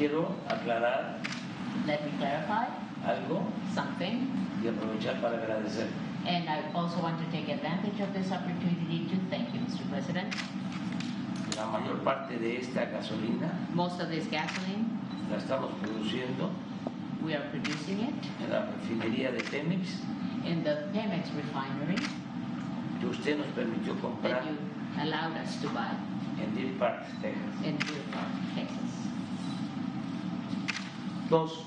quiero aclarar Let me clarify algo something. y aprovechar para agradecer. And I also want to take advantage of this opportunity to thank you, Mr. President. La mayor parte de esta gasolina Most of this gasoline, la estamos produciendo we are producing it en la refinería de Pemex in the Pemex refinery que usted nos permitió that comprar you allowed us to buy en Deer Park, Texas. in Deer Park, Texas. Dos,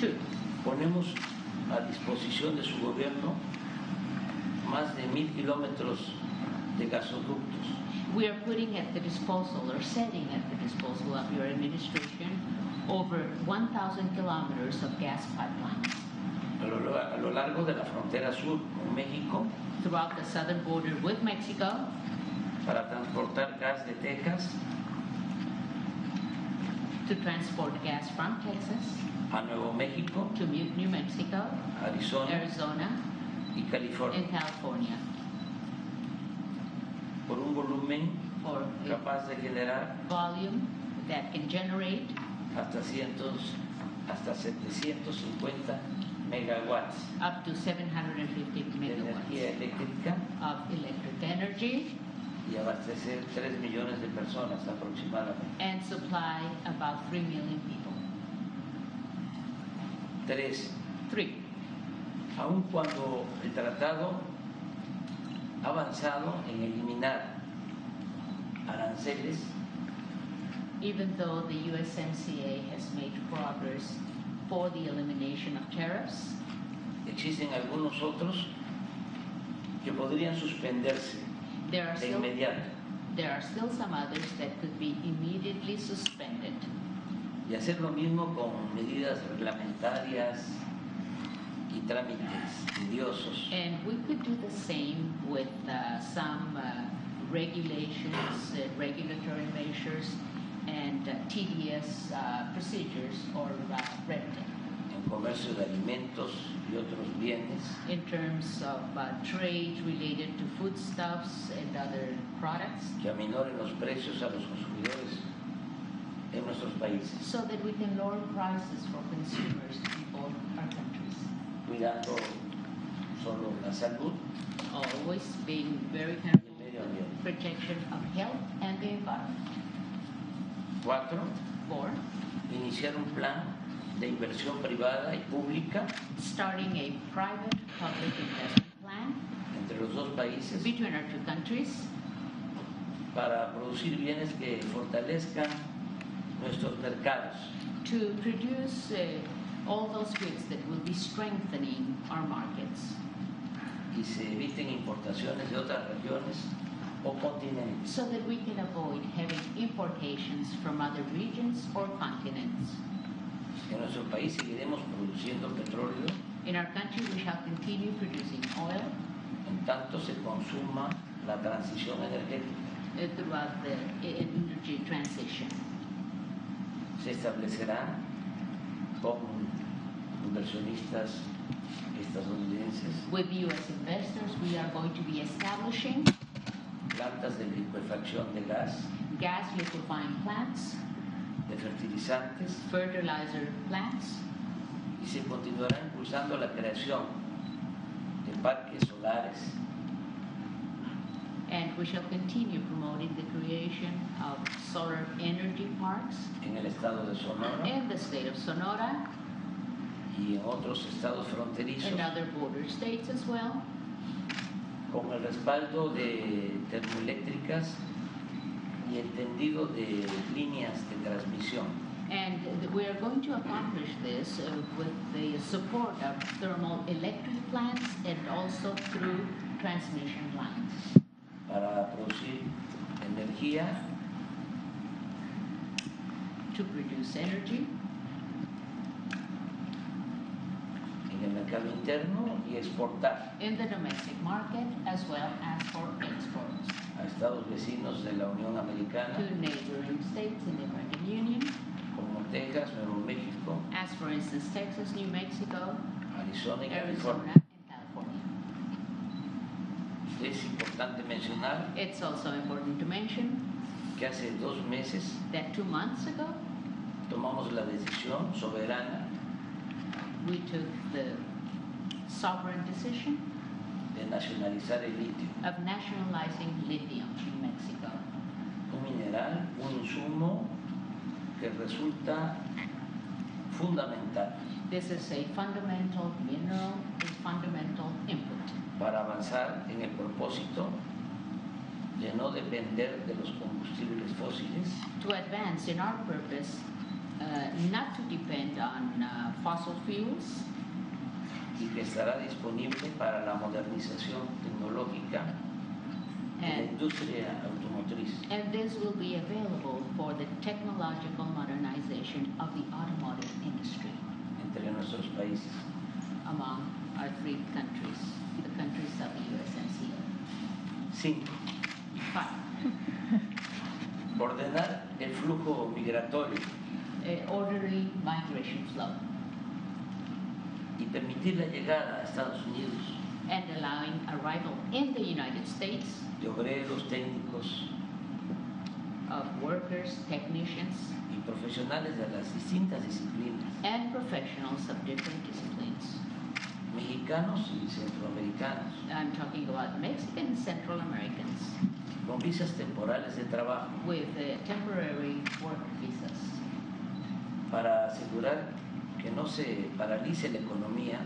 Two, ponemos a disposición de su gobierno más de mil kilómetros de gasoductos. We are putting at the disposal or setting at the disposal of your administration over 1,000 kilometers of gas pipelines a lo, a lo largo de la frontera sur con México. Throughout the southern border with Mexico. Para transportar gas de Texas to transport gas from Texas a Nuevo México, to New Mexico, Arizona Arizona, y California. and California. Por un volumen for a capaz de generar volume that can generate hasta, cientos, hasta 750 megawatts up to 750 de megawatts eléctrica. of electric energy y abastecer 3 millones de personas aproximadamente. and supply about 3 million people. Tres, Three, aun cuando el tratado ha avanzado en eliminar aranceles, even though the USMCA has made progress for the elimination of tariffs, existen algunos otros que podrían suspenderse there are de still inmediato there are still some others that could be immediately suspended. y hacer lo mismo con medidas reglamentarias y trámites tediosos. And we could do the same with uh, some uh, regulations, uh, regulatory measures, and uh, tedious uh, procedures or uh, red tape comercio de alimentos y otros bienes, in terms of uh, trade related to foodstuffs and other products, que aminoren los precios a los consumidores en nuestros países, so that we can lower prices for consumers in both our countries. cuidando solo la salud. Always being very careful el medio ambiente. protection of health and the environment. Cuatro, Four, iniciar un plan de inversión privada y pública starting a private public investment plan entre los dos países between our two countries para producir bienes que fortalezcan nuestros mercados to produce uh, all those goods that will be strengthening our markets y se eviten importaciones de otras regiones o continentes. so that we can avoid having importations from other regions or continents. En nuestro país seguiremos produciendo petróleo In our country, we shall continue producing oil en tanto se consuma la transición energética. uh, throughout the e- energy transition. Se establecerán con inversionistas estadounidenses With U.S. investors, we are going to be establishing plantas de liquefacción de gas, gas liquefying plants, fertilizantes. Fertilizer plants, y se continuará impulsando la creación de parques solares. And we shall continue promoting the creation of solar energy parks en el estado de Sonora. in the state of Sonora y en otros estados fronterizos. and other border states as well, con el respaldo de termoeléctricas y el tendido de líneas de transmisión. And we are going to accomplish this uh, with the support of thermal electric plants and also through transmission lines. Para producir energía. To produce energy. En el mercado interno y exportar. In the domestic market as well as for exports. A estados vecinos de la Unión Americana. to neighboring states in the American Union, como Texas, Nuevo México, as for instance Texas, New Mexico, Arizona y Arizona, California. and California. Es importante mencionar It's also important to mention que hace dos meses that two months ago, tomamos la decisión soberana We took the sovereign decision de nacionalizar el litio, of nationalizing lithium in Mexico. un mineral, un insumo que resulta fundamental This is a fundamental mineral, a fundamental input. para avanzar en el propósito de no depender de los combustibles fósiles. To advance in our purpose uh, not to depend on uh, fossil fuels. Y que estará disponible para la modernización tecnológica and, automotriz. and this will be available for the technological modernization of the automotive industry entre nuestros países. among our three countries, the countries of the USMCA. Cinco, Five, ordenar el flujo migratorio uh, orderly migration flow y permitir la llegada a Estados Unidos and allowing arrival in the United States de obreros, técnicos of workers, technicians, y profesionales de las distintas disciplinas, and professionals of different disciplines. mexicanos y centroamericanos, I'm talking about Mexican Central Americans con visas temporales de trabajo. with uh, temporary work visas. Para asegurar que no se paralice la economía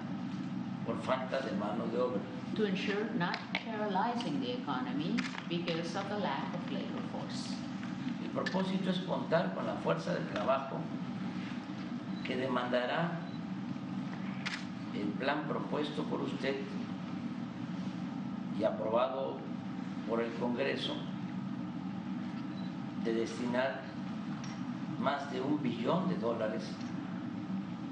por falta de mano de obra. to ensure not paralyzing the economy because of the lack of labor force. El propósito es contar con la fuerza de trabajo que demandará el plan propuesto por usted y aprobado por el Congreso de destinar más de un billón de dólares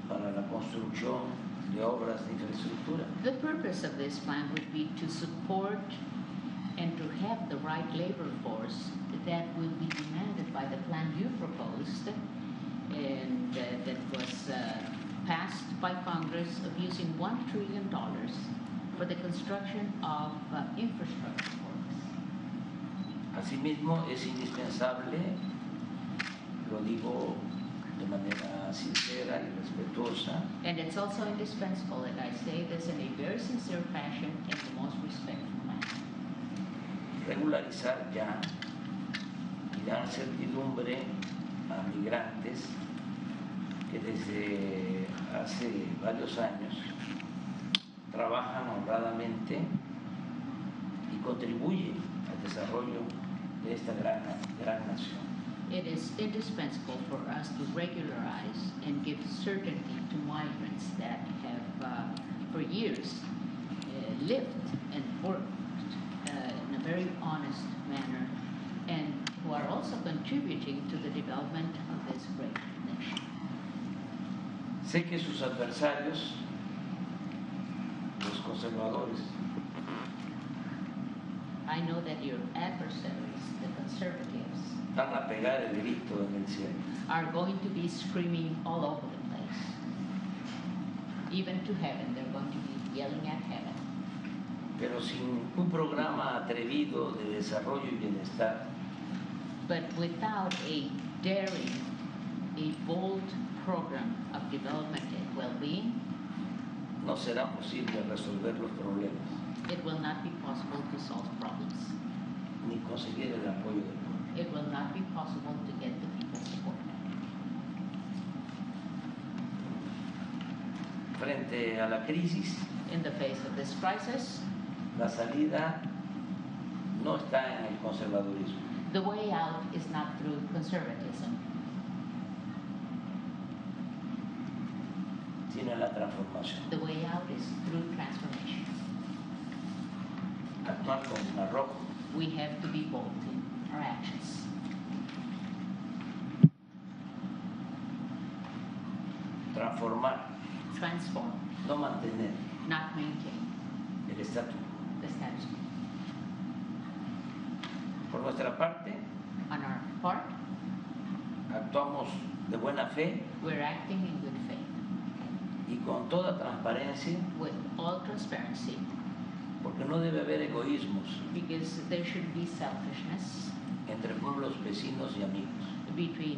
para la construcción de obras de infraestructura. The purpose of this plan would be to support and to have the right labor force that will be demanded by the plan you proposed and uh, that was uh, passed by Congress of using $1 trillion for the construction of uh, infrastructure works. Asimismo, es indispensable, lo digo manera sincera y respetuosa, And it's also indispensable that I say this in a very sincere fashion in the most respectful manner. regularizar ya y dar certidumbre a migrantes que desde hace varios años trabajan honradamente y contribuyen al desarrollo de esta gran, gran nación. It is indispensable for us to regularize and give certainty to migrants that have, uh, for years, uh, lived and worked uh, in a very honest manner and who are also contributing to the development of this great nation. Sé que sus adversarios, los conservadores, I know that your adversaries, conservatives, van a pegar el grito en el cielo. are going to be screaming all over the place. Even to heaven, they're going to be yelling at heaven. Pero sin un programa atrevido de desarrollo y bienestar, But without a daring, a bold program of development and well-being, no será posible resolver los problemas it will not be possible to solve problems. Ni conseguir el apoyo del pueblo. It will not be possible to get the people's support. Frente a la crisis, In the face of this crisis, la salida no está en el conservadurismo, the way out is not through conservatism, sino en la transformación. the way out is through transformation. Actuar con arrojo, We have to be bold in our actions. transformar, Transform, no mantener. Not maintain. El estatus. The status quo. Por nuestra parte, On our part, actuamos de buena fe we're acting in good faith, y con toda transparencia, with all transparency, no debe haber egoísmos because there should be selfishness entre pueblos vecinos y amigos. between